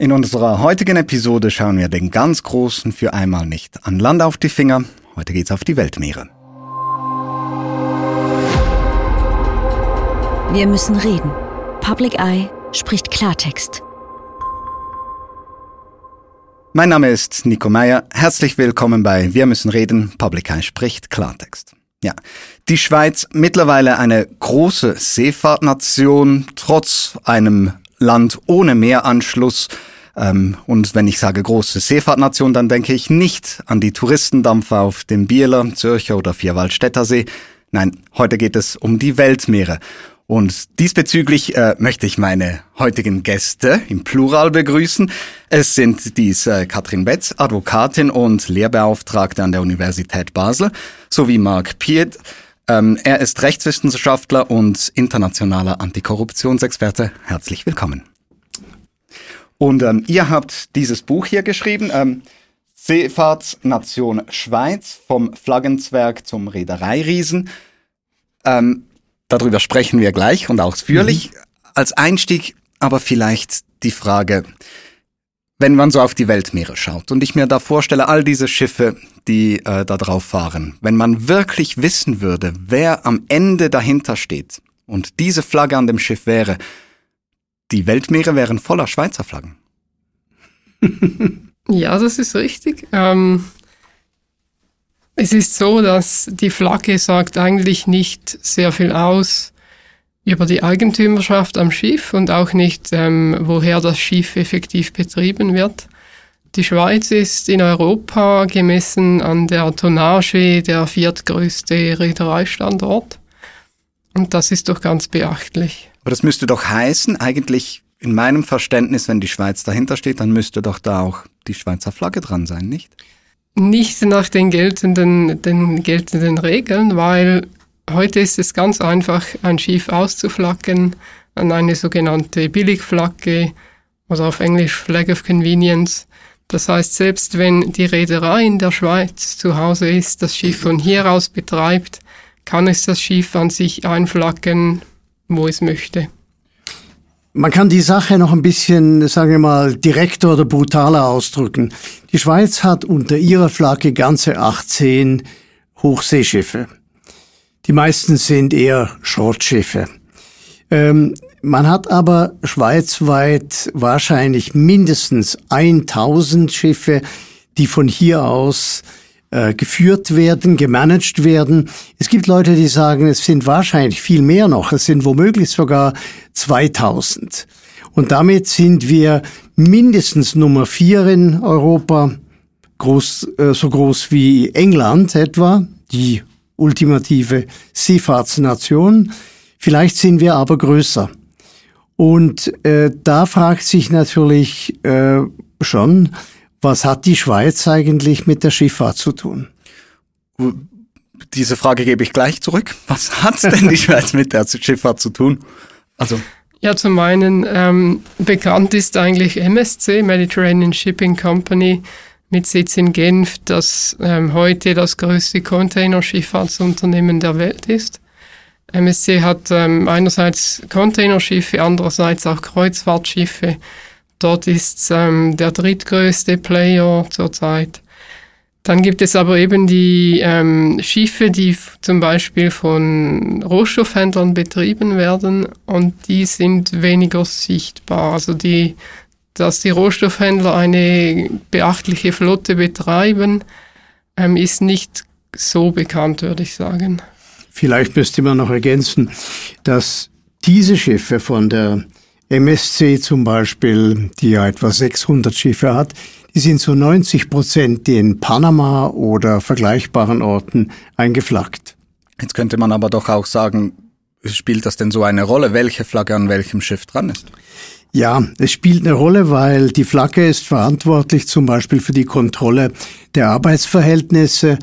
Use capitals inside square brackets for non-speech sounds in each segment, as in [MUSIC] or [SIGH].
In unserer heutigen Episode schauen wir den ganz Großen für einmal nicht an Land auf die Finger. Heute geht's auf die Weltmeere. Wir müssen reden. Public Eye spricht Klartext. Mein Name ist Nico Meyer. Herzlich willkommen bei Wir müssen reden. Public Eye spricht Klartext. Ja, die Schweiz mittlerweile eine große Seefahrtnation, trotz einem Land ohne Meeranschluss. Ähm, und wenn ich sage große Seefahrtnation, dann denke ich nicht an die Touristendampfer auf dem Bieler, Zürcher oder Vierwaldstätter See. Nein, heute geht es um die Weltmeere. Und diesbezüglich äh, möchte ich meine heutigen Gäste im Plural begrüßen. Es sind dies äh, Katrin Betz, Advokatin und Lehrbeauftragte an der Universität Basel, sowie Marc Piet, ähm, er ist Rechtswissenschaftler und internationaler Antikorruptionsexperte. Herzlich willkommen. Und ähm, ihr habt dieses Buch hier geschrieben, ähm, Seefahrtsnation Schweiz, vom Flaggenzwerg zum Reedereiriesen. Ähm, darüber sprechen wir gleich und ausführlich. Mhm. Als Einstieg aber vielleicht die Frage, wenn man so auf die Weltmeere schaut und ich mir da vorstelle, all diese Schiffe, die äh, da drauf fahren, wenn man wirklich wissen würde, wer am Ende dahinter steht und diese Flagge an dem Schiff wäre, die Weltmeere wären voller Schweizer Flaggen. [LAUGHS] ja, das ist richtig. Ähm, es ist so, dass die Flagge sagt eigentlich nicht sehr viel aus über die Eigentümerschaft am Schiff und auch nicht, ähm, woher das Schiff effektiv betrieben wird. Die Schweiz ist in Europa gemessen an der Tonnage der viertgrößte Reedereistandort. Und das ist doch ganz beachtlich. Aber das müsste doch heißen, eigentlich in meinem Verständnis, wenn die Schweiz dahinter steht, dann müsste doch da auch die Schweizer Flagge dran sein, nicht? Nicht nach den geltenden, den geltenden Regeln, weil Heute ist es ganz einfach, ein Schiff auszuflaggen an eine sogenannte Billigflagge oder auf Englisch Flag of Convenience. Das heißt, selbst wenn die Reederei in der Schweiz zu Hause ist, das Schiff von hier aus betreibt, kann es das Schiff an sich einflaggen, wo es möchte. Man kann die Sache noch ein bisschen, sagen wir mal, direkter oder brutaler ausdrücken. Die Schweiz hat unter ihrer Flagge ganze 18 Hochseeschiffe. Die meisten sind eher Schrottschiffe. Ähm, man hat aber schweizweit wahrscheinlich mindestens 1000 Schiffe, die von hier aus äh, geführt werden, gemanagt werden. Es gibt Leute, die sagen, es sind wahrscheinlich viel mehr noch. Es sind womöglich sogar 2000. Und damit sind wir mindestens Nummer vier in Europa, groß, äh, so groß wie England etwa, die ultimative Seefahrtsnation. Vielleicht sind wir aber größer. Und äh, da fragt sich natürlich äh, schon, was hat die Schweiz eigentlich mit der Schifffahrt zu tun? Diese Frage gebe ich gleich zurück. Was hat denn die Schweiz mit der Schifffahrt zu tun? Also ja, zum einen ähm, bekannt ist eigentlich MSC, Mediterranean Shipping Company, mit Sitz in Genf, das ähm, heute das größte Containerschifffahrtsunternehmen der Welt ist. MSC hat ähm, einerseits Containerschiffe, andererseits auch Kreuzfahrtschiffe. Dort ist ähm, der drittgrößte Player zurzeit. Dann gibt es aber eben die ähm, Schiffe, die zum Beispiel von Rohstoffhändlern betrieben werden und die sind weniger sichtbar. Also die dass die Rohstoffhändler eine beachtliche Flotte betreiben, ähm, ist nicht so bekannt, würde ich sagen. Vielleicht müsste man noch ergänzen, dass diese Schiffe von der MSC zum Beispiel, die ja etwa 600 Schiffe hat, die sind zu 90 Prozent in Panama oder vergleichbaren Orten eingeflaggt. Jetzt könnte man aber doch auch sagen, spielt das denn so eine Rolle, welche Flagge an welchem Schiff dran ist? Ja, es spielt eine Rolle, weil die Flagge ist verantwortlich zum Beispiel für die Kontrolle der Arbeitsverhältnisse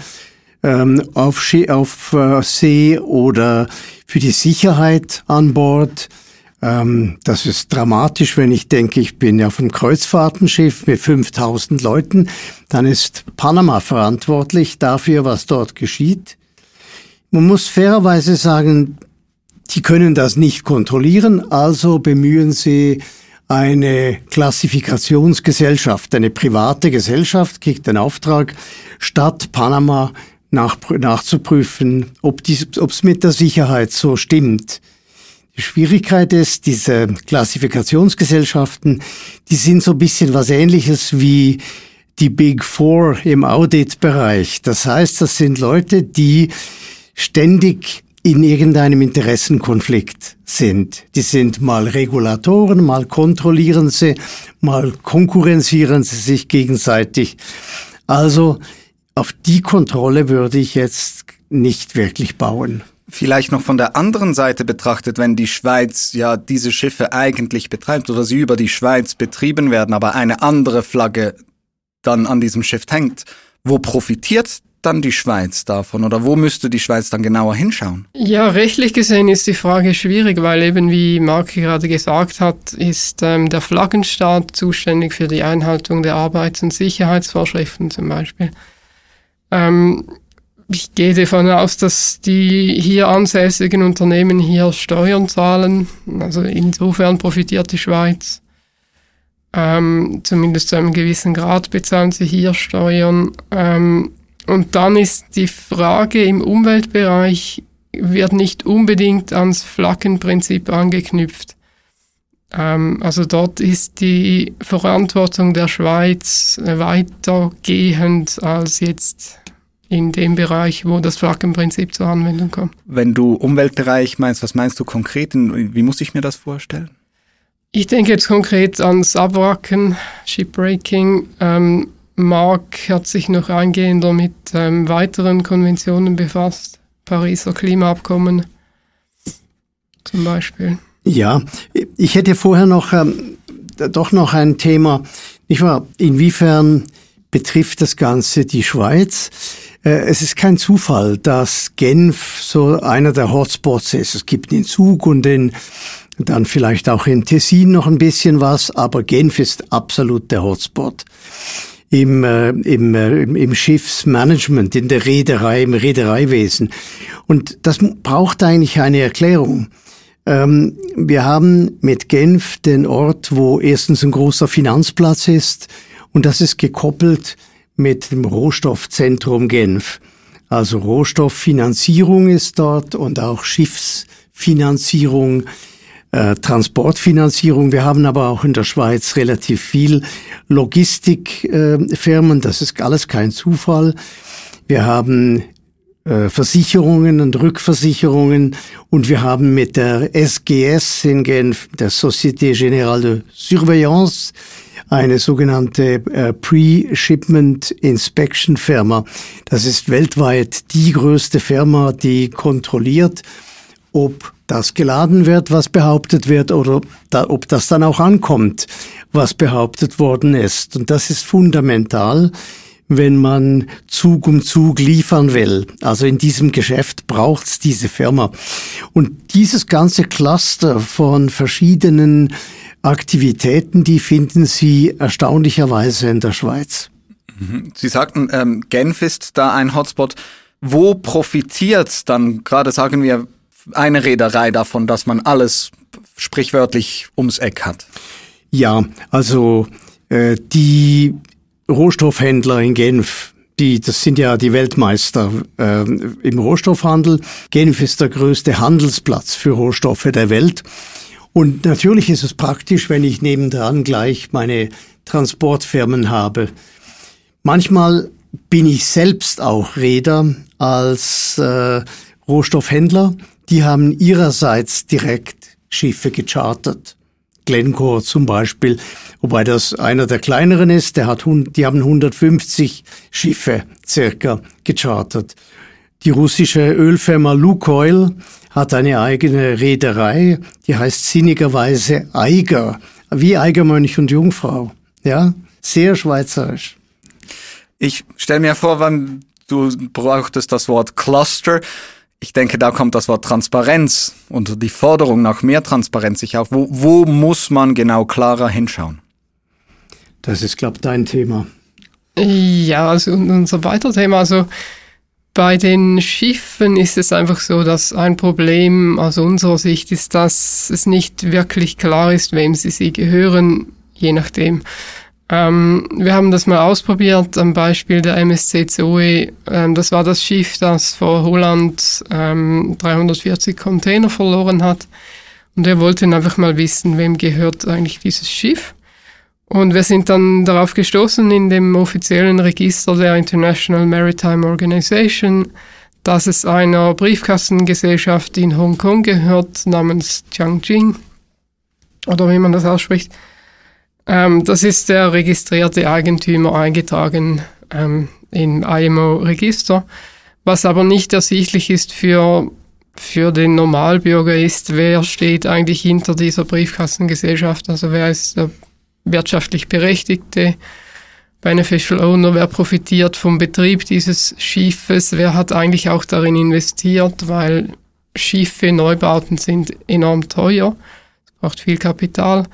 ähm, auf, äh, See oder für die Sicherheit an Bord. Ähm, das ist dramatisch, wenn ich denke, ich bin auf einem Kreuzfahrtenschiff mit 5000 Leuten, dann ist Panama verantwortlich dafür, was dort geschieht. Man muss fairerweise sagen, die können das nicht kontrollieren, also bemühen sie eine Klassifikationsgesellschaft, eine private Gesellschaft kriegt den Auftrag, Stadt Panama nach, nachzuprüfen, ob es mit der Sicherheit so stimmt. Die Schwierigkeit ist, diese Klassifikationsgesellschaften, die sind so ein bisschen was ähnliches wie die Big Four im Auditbereich. Das heißt, das sind Leute, die ständig in irgendeinem Interessenkonflikt sind. Die sind mal Regulatoren, mal kontrollieren sie, mal konkurrenzieren sie sich gegenseitig. Also auf die Kontrolle würde ich jetzt nicht wirklich bauen. Vielleicht noch von der anderen Seite betrachtet, wenn die Schweiz ja diese Schiffe eigentlich betreibt oder sie über die Schweiz betrieben werden, aber eine andere Flagge dann an diesem Schiff hängt, wo profitiert dann die Schweiz davon oder wo müsste die Schweiz dann genauer hinschauen? Ja, rechtlich gesehen ist die Frage schwierig, weil eben wie Mark gerade gesagt hat, ist ähm, der Flaggenstaat zuständig für die Einhaltung der Arbeits- und Sicherheitsvorschriften zum Beispiel. Ähm, ich gehe davon aus, dass die hier ansässigen Unternehmen hier Steuern zahlen. Also insofern profitiert die Schweiz. Ähm, zumindest zu einem gewissen Grad bezahlen sie hier Steuern. Ähm, und dann ist die Frage im Umweltbereich, wird nicht unbedingt ans Flaggenprinzip angeknüpft. Ähm, also dort ist die Verantwortung der Schweiz weitergehend als jetzt in dem Bereich, wo das Flaggenprinzip zur Anwendung kommt. Wenn du Umweltbereich meinst, was meinst du konkret? Wie muss ich mir das vorstellen? Ich denke jetzt konkret ans Abwracken, Shipbreaking. Ähm, Mark hat sich noch eingehender mit ähm, weiteren Konventionen befasst. Pariser Klimaabkommen zum Beispiel. Ja, ich hätte vorher noch ähm, doch noch ein Thema. Ich war, inwiefern betrifft das Ganze die Schweiz? Äh, es ist kein Zufall, dass Genf so einer der Hotspots ist. Es gibt den Zug und den dann vielleicht auch in Tessin noch ein bisschen was, aber Genf ist absolut der Hotspot. Im, äh, im, äh, im Schiffsmanagement, in der Reederei, im Reedereiwesen. Und das braucht eigentlich eine Erklärung. Ähm, wir haben mit Genf den Ort, wo erstens ein großer Finanzplatz ist und das ist gekoppelt mit dem Rohstoffzentrum Genf. Also Rohstofffinanzierung ist dort und auch Schiffsfinanzierung, äh, Transportfinanzierung. Wir haben aber auch in der Schweiz relativ viel Logistikfirmen. Äh, das ist alles kein Zufall. Wir haben äh, Versicherungen und Rückversicherungen und wir haben mit der SGS in Genf, der Société Générale de Surveillance, eine sogenannte äh, Pre-Shipment Inspection Firma. Das ist weltweit die größte Firma, die kontrolliert, ob das geladen wird, was behauptet wird, oder da, ob das dann auch ankommt, was behauptet worden ist. Und das ist fundamental, wenn man Zug um Zug liefern will. Also in diesem Geschäft braucht's diese Firma. Und dieses ganze Cluster von verschiedenen Aktivitäten, die finden Sie erstaunlicherweise in der Schweiz. Mhm. Sie sagten, ähm, Genf ist da ein Hotspot. Wo profitiert dann gerade, sagen wir, eine Reederei davon, dass man alles sprichwörtlich ums Eck hat? Ja, also äh, die Rohstoffhändler in Genf, die, das sind ja die Weltmeister äh, im Rohstoffhandel. Genf ist der größte Handelsplatz für Rohstoffe der Welt. Und natürlich ist es praktisch, wenn ich nebendran gleich meine Transportfirmen habe. Manchmal bin ich selbst auch Räder als äh, Rohstoffhändler. Die haben ihrerseits direkt Schiffe gechartert. Glencore zum Beispiel, wobei das einer der kleineren ist, der hat, die haben 150 Schiffe circa gechartert. Die russische Ölfirma Lukoil hat eine eigene Reederei, die heißt sinnigerweise Eiger, wie Eigermönch und Jungfrau. Ja, sehr schweizerisch. Ich stelle mir vor, wann du brauchtest das Wort Cluster. Ich denke, da kommt das Wort Transparenz und die Forderung nach mehr Transparenz sich auf. Wo, wo muss man genau klarer hinschauen? Das ist, glaube ich, dein Thema. Ja, also unser weiteres Thema. Also Bei den Schiffen ist es einfach so, dass ein Problem aus unserer Sicht ist, dass es nicht wirklich klar ist, wem sie sie gehören, je nachdem. Ähm, wir haben das mal ausprobiert am Beispiel der MSC Zoe. Ähm, das war das Schiff, das vor Holland ähm, 340 Container verloren hat. Und wir wollten einfach mal wissen, wem gehört eigentlich dieses Schiff. Und wir sind dann darauf gestoßen in dem offiziellen Register der International Maritime Organization, dass es einer Briefkastengesellschaft in Hongkong gehört, namens Jiangjing, oder wie man das ausspricht. Ähm, das ist der registrierte Eigentümer eingetragen ähm, im IMO-Register, was aber nicht ersichtlich ist für, für den Normalbürger ist, wer steht eigentlich hinter dieser Briefkastengesellschaft, also wer ist der wirtschaftlich Berechtigte, Beneficial Owner, wer profitiert vom Betrieb dieses Schiffes, wer hat eigentlich auch darin investiert, weil Schiffe, Neubauten sind enorm teuer, es braucht viel Kapital.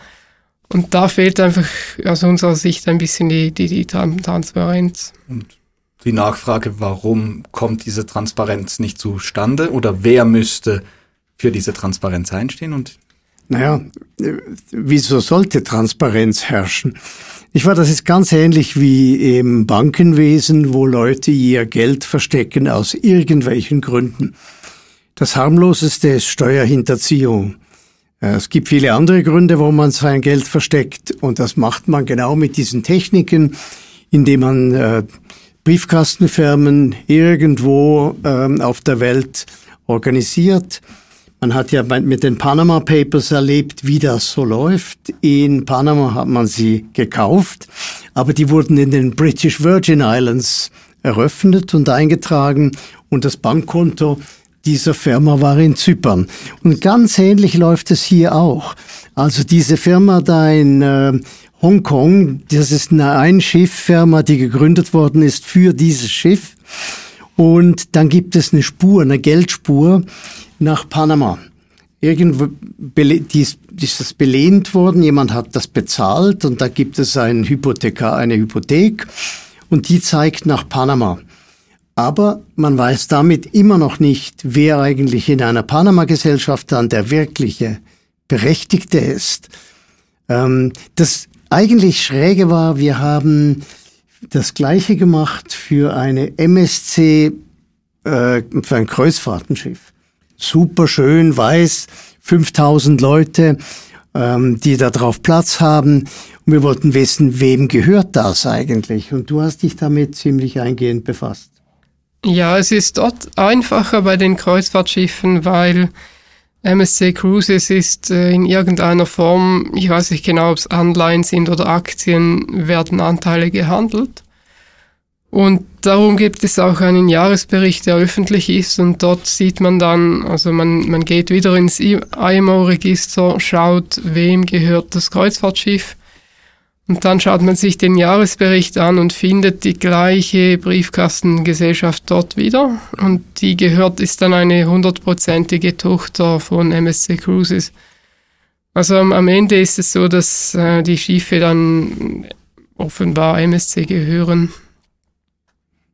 Und da fehlt einfach aus unserer Sicht ein bisschen die, die, die Transparenz. Und die Nachfrage, warum kommt diese Transparenz nicht zustande oder wer müsste für diese Transparenz einstehen? Und naja, wieso sollte Transparenz herrschen? Ich war, das ist ganz ähnlich wie im Bankenwesen, wo Leute ihr Geld verstecken aus irgendwelchen Gründen. Das harmloseste ist Steuerhinterziehung. Es gibt viele andere Gründe, wo man sein Geld versteckt und das macht man genau mit diesen Techniken, indem man äh, Briefkastenfirmen irgendwo ähm, auf der Welt organisiert man hat ja mit den Panama Papers erlebt, wie das so läuft. In Panama hat man sie gekauft, aber die wurden in den British Virgin Islands eröffnet und eingetragen und das Bankkonto dieser Firma war in Zypern. Und ganz ähnlich läuft es hier auch. Also diese Firma da in äh, Hongkong, das ist eine Einschifffirma, die gegründet worden ist für dieses Schiff. Und dann gibt es eine Spur, eine Geldspur, nach Panama. Irgendwo die ist, ist das belehnt worden, jemand hat das bezahlt und da gibt es ein Hypothekar, eine Hypothek und die zeigt nach Panama. Aber man weiß damit immer noch nicht, wer eigentlich in einer Panama-Gesellschaft dann der wirkliche Berechtigte ist. Ähm, das eigentlich Schräge war, wir haben das Gleiche gemacht für eine MSC, äh, für ein Kreuzfahrtenschiff super schön, weiß, 5000 Leute, ähm, die da drauf Platz haben. Und wir wollten wissen, wem gehört das eigentlich? Und du hast dich damit ziemlich eingehend befasst. Ja, es ist dort einfacher bei den Kreuzfahrtschiffen, weil MSC Cruises ist äh, in irgendeiner Form, ich weiß nicht genau, ob es Anleihen sind oder Aktien, werden Anteile gehandelt. Und darum gibt es auch einen Jahresbericht, der öffentlich ist und dort sieht man dann, also man, man geht wieder ins IMO-Register, schaut, wem gehört das Kreuzfahrtschiff und dann schaut man sich den Jahresbericht an und findet die gleiche Briefkastengesellschaft dort wieder und die gehört, ist dann eine hundertprozentige Tochter von MSC Cruises. Also am Ende ist es so, dass äh, die Schiffe dann offenbar MSC gehören.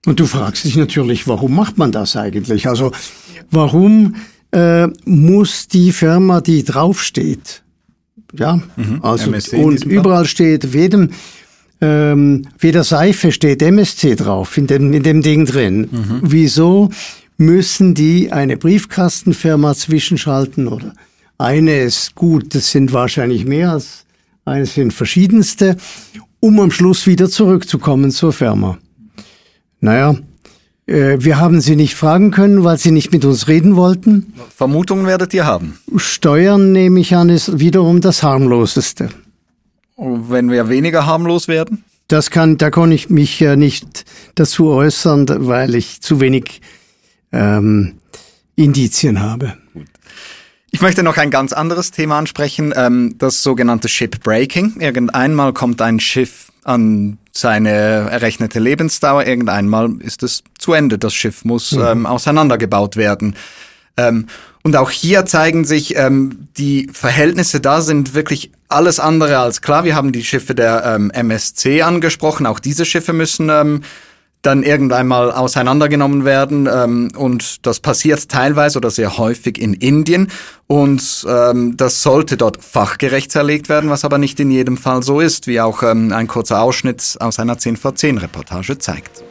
Und du fragst dich natürlich, warum macht man das eigentlich? Also warum äh, muss die Firma, die draufsteht, ja, mhm. also und überall Fall. steht, jedem ähm, jeder Seife steht MSC drauf in dem in dem Ding drin. Mhm. Wieso müssen die eine Briefkastenfirma zwischenschalten oder eine ist gut, das sind wahrscheinlich mehr als eine sind verschiedenste, um am Schluss wieder zurückzukommen zur Firma. Naja, äh, wir haben sie nicht fragen können, weil sie nicht mit uns reden wollten. Vermutungen werdet ihr haben. Steuern, nehme ich an, ist wiederum das harmloseste. Wenn wir weniger harmlos werden? Das kann, da kann ich mich ja nicht dazu äußern, weil ich zu wenig ähm, Indizien habe. Ich möchte noch ein ganz anderes Thema ansprechen, ähm, das sogenannte Shipbreaking. Irgendeinmal kommt ein Schiff an seine errechnete Lebensdauer. Irgendeinmal ist es zu Ende. Das Schiff muss mhm. ähm, auseinandergebaut werden. Ähm, und auch hier zeigen sich ähm, die Verhältnisse da sind wirklich alles andere als klar. Wir haben die Schiffe der ähm, MSC angesprochen. Auch diese Schiffe müssen ähm, dann irgendwann mal auseinandergenommen werden. Ähm, und das passiert teilweise oder sehr häufig in Indien. Und ähm, das sollte dort fachgerecht zerlegt werden, was aber nicht in jedem Fall so ist, wie auch ähm, ein kurzer Ausschnitt aus einer 10 vor 10 Reportage zeigt.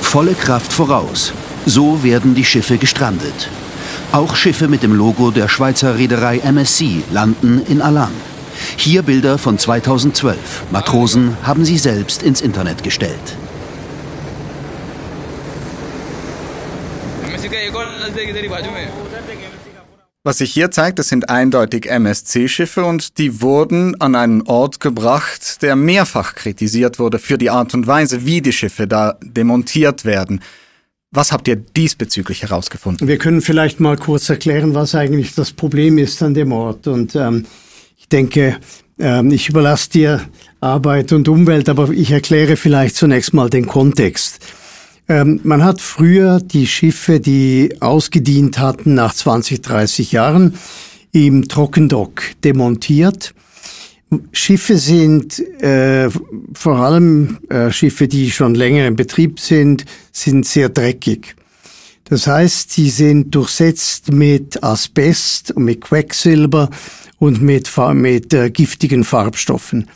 Volle Kraft voraus. So werden die Schiffe gestrandet. Auch Schiffe mit dem Logo der Schweizer Reederei MSC landen in Alang. Hier Bilder von 2012. Matrosen haben sie selbst ins Internet gestellt. Was sich hier zeigt, das sind eindeutig MSC-Schiffe und die wurden an einen Ort gebracht, der mehrfach kritisiert wurde für die Art und Weise, wie die Schiffe da demontiert werden. Was habt ihr diesbezüglich herausgefunden? Wir können vielleicht mal kurz erklären, was eigentlich das Problem ist an dem Ort. Und ähm, denke, ähm, ich überlasse dir Arbeit und Umwelt, aber ich erkläre vielleicht zunächst mal den Kontext. Ähm, man hat früher die Schiffe, die ausgedient hatten nach 20, 30 Jahren, im Trockendock demontiert. Schiffe sind äh, vor allem äh, Schiffe, die schon länger in Betrieb sind, sind sehr dreckig. Das heißt, sie sind durchsetzt mit Asbest und mit Quecksilber und mit, mit äh, giftigen Farbstoffen.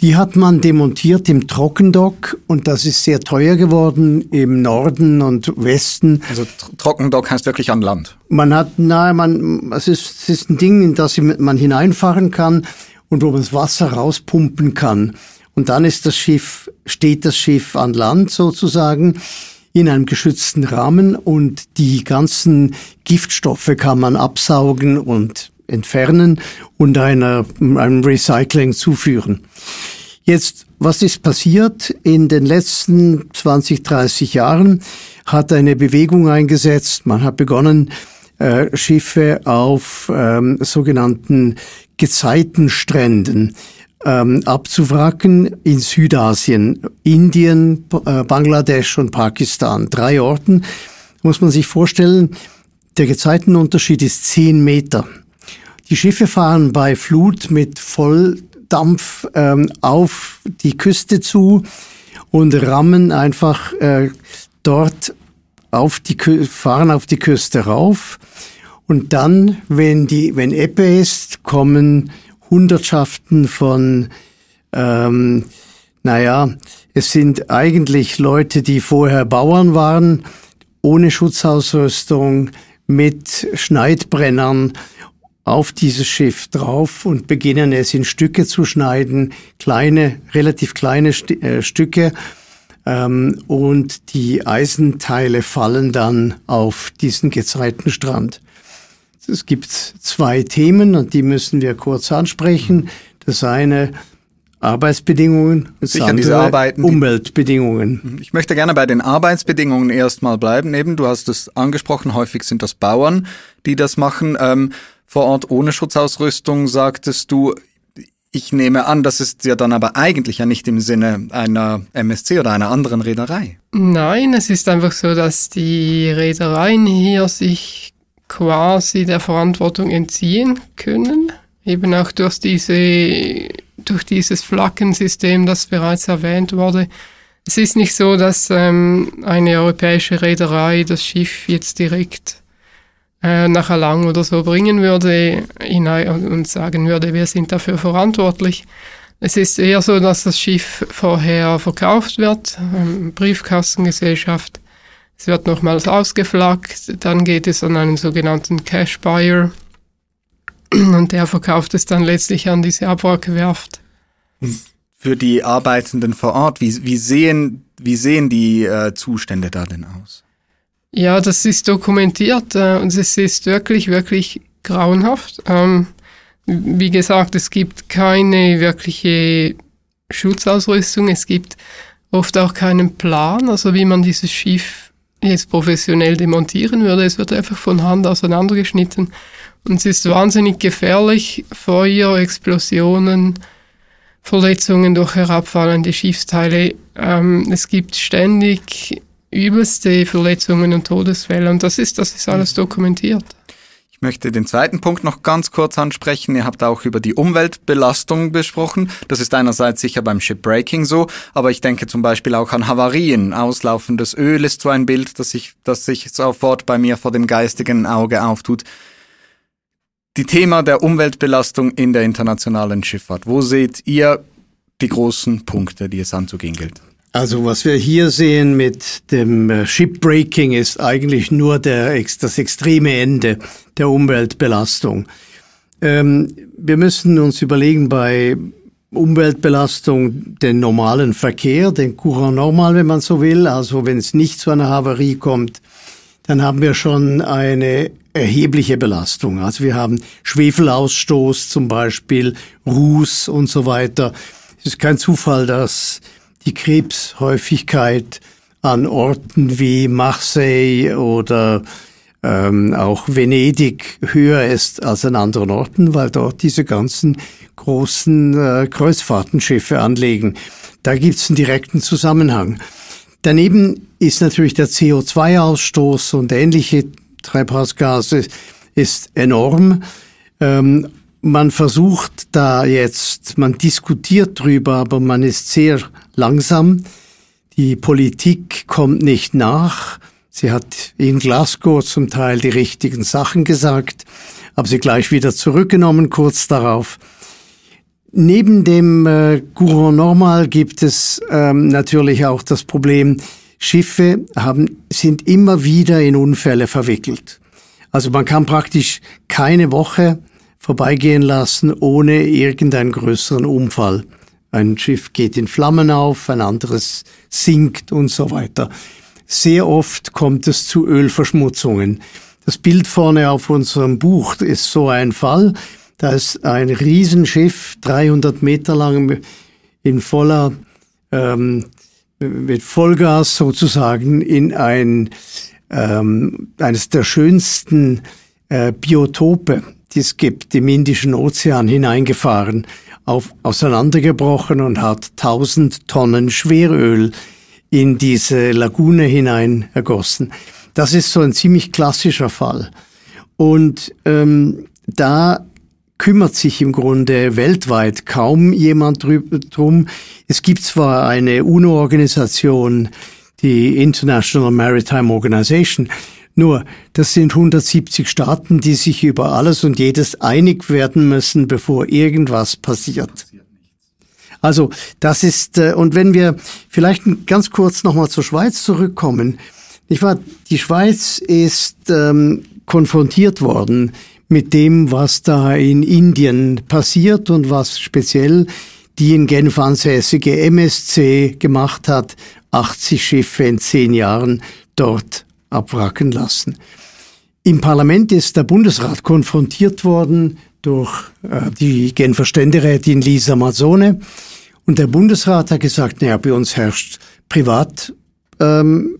Die hat man demontiert im Trockendock und das ist sehr teuer geworden im Norden und Westen. Also Trockendock heißt wirklich an Land. Man hat, naja, man, es ist, es ist ein Ding, in das man hineinfahren kann und wo man das Wasser rauspumpen kann. Und dann ist das Schiff, steht das Schiff an Land sozusagen in einem geschützten Rahmen und die ganzen Giftstoffe kann man absaugen und entfernen und einer, einem Recycling zuführen. Jetzt, was ist passiert? In den letzten 20, 30 Jahren hat eine Bewegung eingesetzt. Man hat begonnen, äh, Schiffe auf ähm, sogenannten Gezeitenstränden ähm, abzuwracken in Südasien, Indien, äh, Bangladesch und Pakistan. Drei Orten muss man sich vorstellen. Der Gezeitenunterschied ist zehn Meter. Die Schiffe fahren bei Flut mit Volldampf ähm, auf die Küste zu und rammen einfach äh, dort auf die fahren auf die Küste rauf. Und dann, wenn die wenn Ebbe ist, kommen Hundertschaften von ähm, naja, es sind eigentlich Leute, die vorher Bauern waren, ohne Schutzausrüstung, mit Schneidbrennern auf dieses Schiff drauf und beginnen es in Stücke zu schneiden, kleine, relativ kleine St äh, Stücke. Ähm, und die Eisenteile fallen dann auf diesen Gezeitenstrand. Es gibt zwei Themen und die müssen wir kurz ansprechen. Das eine Arbeitsbedingungen, das Sicher, diese Arbeiten, Umweltbedingungen. Ich möchte gerne bei den Arbeitsbedingungen erstmal bleiben. Eben, du hast es angesprochen, häufig sind das Bauern, die das machen. Ähm, vor Ort ohne Schutzausrüstung, sagtest du. Ich nehme an, das ist ja dann aber eigentlich ja nicht im Sinne einer MSC oder einer anderen Reederei. Nein, es ist einfach so, dass die Reedereien hier sich quasi der Verantwortung entziehen können. Eben auch durch diese, durch dieses Flaggensystem, das bereits erwähnt wurde. Es ist nicht so, dass ähm, eine europäische Reederei das Schiff jetzt direkt äh, nachher lang oder so bringen würde hinein und sagen würde, wir sind dafür verantwortlich. Es ist eher so, dass das Schiff vorher verkauft wird, ähm, Briefkastengesellschaft. Es wird nochmals ausgeflaggt, dann geht es an einen sogenannten Cash Buyer und der verkauft es dann letztlich an diese Abwrackwerft. Für die Arbeitenden vor Ort, wie, wie, sehen, wie sehen die äh, Zustände da denn aus? Ja, das ist dokumentiert äh, und es ist wirklich, wirklich grauenhaft. Ähm, wie gesagt, es gibt keine wirkliche Schutzausrüstung, es gibt oft auch keinen Plan, also wie man dieses Schiff jetzt professionell demontieren würde. Es wird einfach von Hand auseinandergeschnitten und es ist wahnsinnig gefährlich. Feuer, Explosionen, Verletzungen durch herabfallende Schiffsteile. Ähm, es gibt ständig übelste Verletzungen und Todesfälle und das ist, das ist alles dokumentiert möchte den zweiten Punkt noch ganz kurz ansprechen. Ihr habt auch über die Umweltbelastung besprochen. Das ist einerseits sicher beim Shipbreaking so, aber ich denke zum Beispiel auch an Havarien. Auslaufendes Öl ist so ein Bild, das sich, das sich sofort bei mir vor dem geistigen Auge auftut. Die Thema der Umweltbelastung in der internationalen Schifffahrt. Wo seht ihr die großen Punkte, die es anzugehen gilt? Also was wir hier sehen mit dem äh, Shipbreaking ist eigentlich nur der, das extreme Ende der Umweltbelastung. Ähm, wir müssen uns überlegen bei Umweltbelastung den normalen Verkehr, den Courant normal, wenn man so will. Also wenn es nicht zu einer Havarie kommt, dann haben wir schon eine erhebliche Belastung. Also wir haben Schwefelausstoß zum Beispiel, Ruß und so weiter. Es ist kein Zufall, dass die Krebshäufigkeit an Orten wie Marseille oder ähm, auch Venedig höher ist als an anderen Orten, weil dort diese ganzen großen äh, Kreuzfahrtenschiffe anlegen. Da gibt es einen direkten Zusammenhang. Daneben ist natürlich der CO2-Ausstoß und ähnliche Treibhausgase ist enorm. Ähm, man versucht da jetzt, man diskutiert drüber, aber man ist sehr langsam. Die Politik kommt nicht nach. Sie hat in Glasgow zum Teil die richtigen Sachen gesagt, aber sie gleich wieder zurückgenommen kurz darauf. Neben dem äh, Courant Normal gibt es ähm, natürlich auch das Problem, Schiffe haben, sind immer wieder in Unfälle verwickelt. Also man kann praktisch keine Woche vorbeigehen lassen ohne irgendeinen größeren Unfall. Ein Schiff geht in Flammen auf, ein anderes sinkt und so weiter. Sehr oft kommt es zu Ölverschmutzungen. Das Bild vorne auf unserem Buch ist so ein Fall. Da ist ein Riesenschiff, 300 Meter lang, in voller, ähm, mit Vollgas sozusagen in ein, ähm, eines der schönsten äh, Biotope die es gibt, im Indischen Ozean hineingefahren, auf, auseinandergebrochen und hat 1000 Tonnen Schweröl in diese Lagune hinein ergossen. Das ist so ein ziemlich klassischer Fall. Und ähm, da kümmert sich im Grunde weltweit kaum jemand drum. Es gibt zwar eine UNO-Organisation, die International Maritime Organization, nur, das sind 170 Staaten, die sich über alles und jedes einig werden müssen, bevor irgendwas passiert. Also das ist, äh, und wenn wir vielleicht ganz kurz nochmal zur Schweiz zurückkommen, ich war, die Schweiz ist ähm, konfrontiert worden mit dem, was da in Indien passiert und was speziell die in Genf ansässige MSC gemacht hat, 80 Schiffe in zehn Jahren dort abwracken lassen. Im Parlament ist der Bundesrat konfrontiert worden durch äh, die Genfer Ständerätin Lisa Mazzone. Und der Bundesrat hat gesagt, naja, bei uns herrscht Privat, ähm,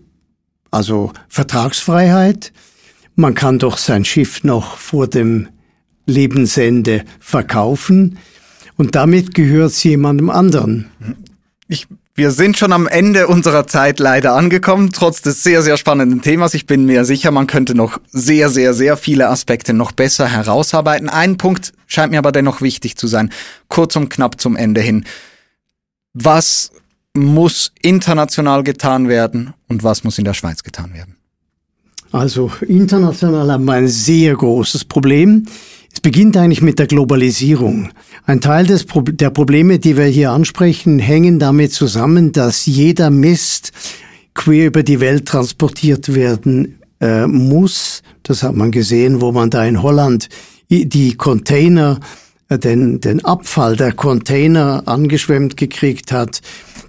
also Vertragsfreiheit. Man kann doch sein Schiff noch vor dem Lebensende verkaufen und damit gehört es jemandem anderen. Ich wir sind schon am Ende unserer Zeit leider angekommen, trotz des sehr, sehr spannenden Themas. Ich bin mir sicher, man könnte noch sehr, sehr, sehr viele Aspekte noch besser herausarbeiten. Ein Punkt scheint mir aber dennoch wichtig zu sein. Kurz und knapp zum Ende hin. Was muss international getan werden und was muss in der Schweiz getan werden? Also international haben wir ein sehr großes Problem. Es beginnt eigentlich mit der Globalisierung. Ein Teil des Pro der Probleme, die wir hier ansprechen, hängen damit zusammen, dass jeder Mist quer über die Welt transportiert werden äh, muss. Das hat man gesehen, wo man da in Holland die Container, äh, den, den Abfall der Container angeschwemmt gekriegt hat.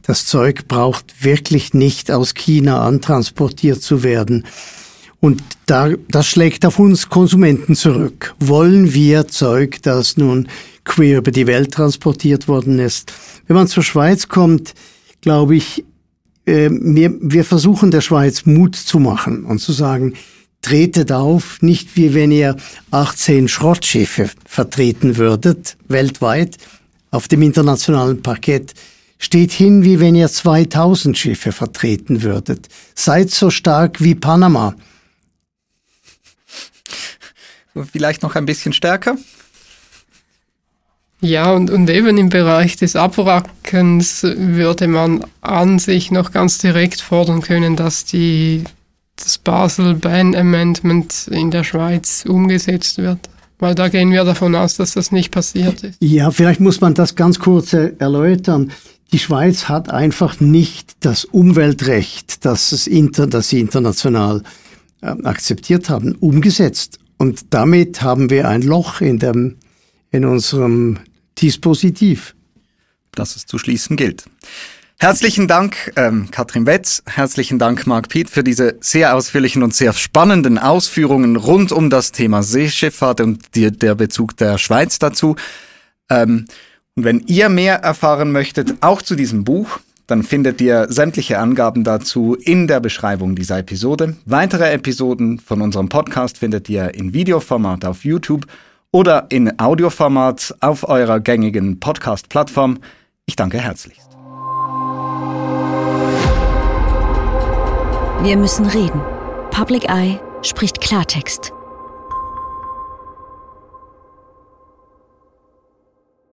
Das Zeug braucht wirklich nicht aus China antransportiert zu werden. Und da, das schlägt auf uns Konsumenten zurück. Wollen wir Zeug, das nun quer über die Welt transportiert worden ist? Wenn man zur Schweiz kommt, glaube ich, äh, wir, wir versuchen der Schweiz Mut zu machen und zu sagen, tretet auf, nicht wie wenn ihr 18 Schrottschiffe vertreten würdet, weltweit, auf dem internationalen Parkett, steht hin, wie wenn ihr 2000 Schiffe vertreten würdet. Seid so stark wie Panama vielleicht noch ein bisschen stärker? Ja, und, und eben im Bereich des Abwrackens würde man an sich noch ganz direkt fordern können, dass die, das Basel Ban Amendment in der Schweiz umgesetzt wird. Weil da gehen wir davon aus, dass das nicht passiert ist. Ja, vielleicht muss man das ganz kurz erläutern. Die Schweiz hat einfach nicht das Umweltrecht, das, es inter, das sie international äh, akzeptiert haben, umgesetzt. Und damit haben wir ein Loch in, dem, in unserem Dispositiv. Das es zu schließen gilt. Herzlichen Dank, ähm, Katrin Wetz. Herzlichen Dank, Marc Piet, für diese sehr ausführlichen und sehr spannenden Ausführungen rund um das Thema Seeschifffahrt und die, der Bezug der Schweiz dazu. Ähm, und wenn ihr mehr erfahren möchtet, auch zu diesem Buch, dann findet ihr sämtliche Angaben dazu in der Beschreibung dieser Episode. Weitere Episoden von unserem Podcast findet ihr in Videoformat auf YouTube oder in Audioformat auf eurer gängigen Podcast-Plattform. Ich danke herzlichst. Wir müssen reden. Public Eye spricht Klartext.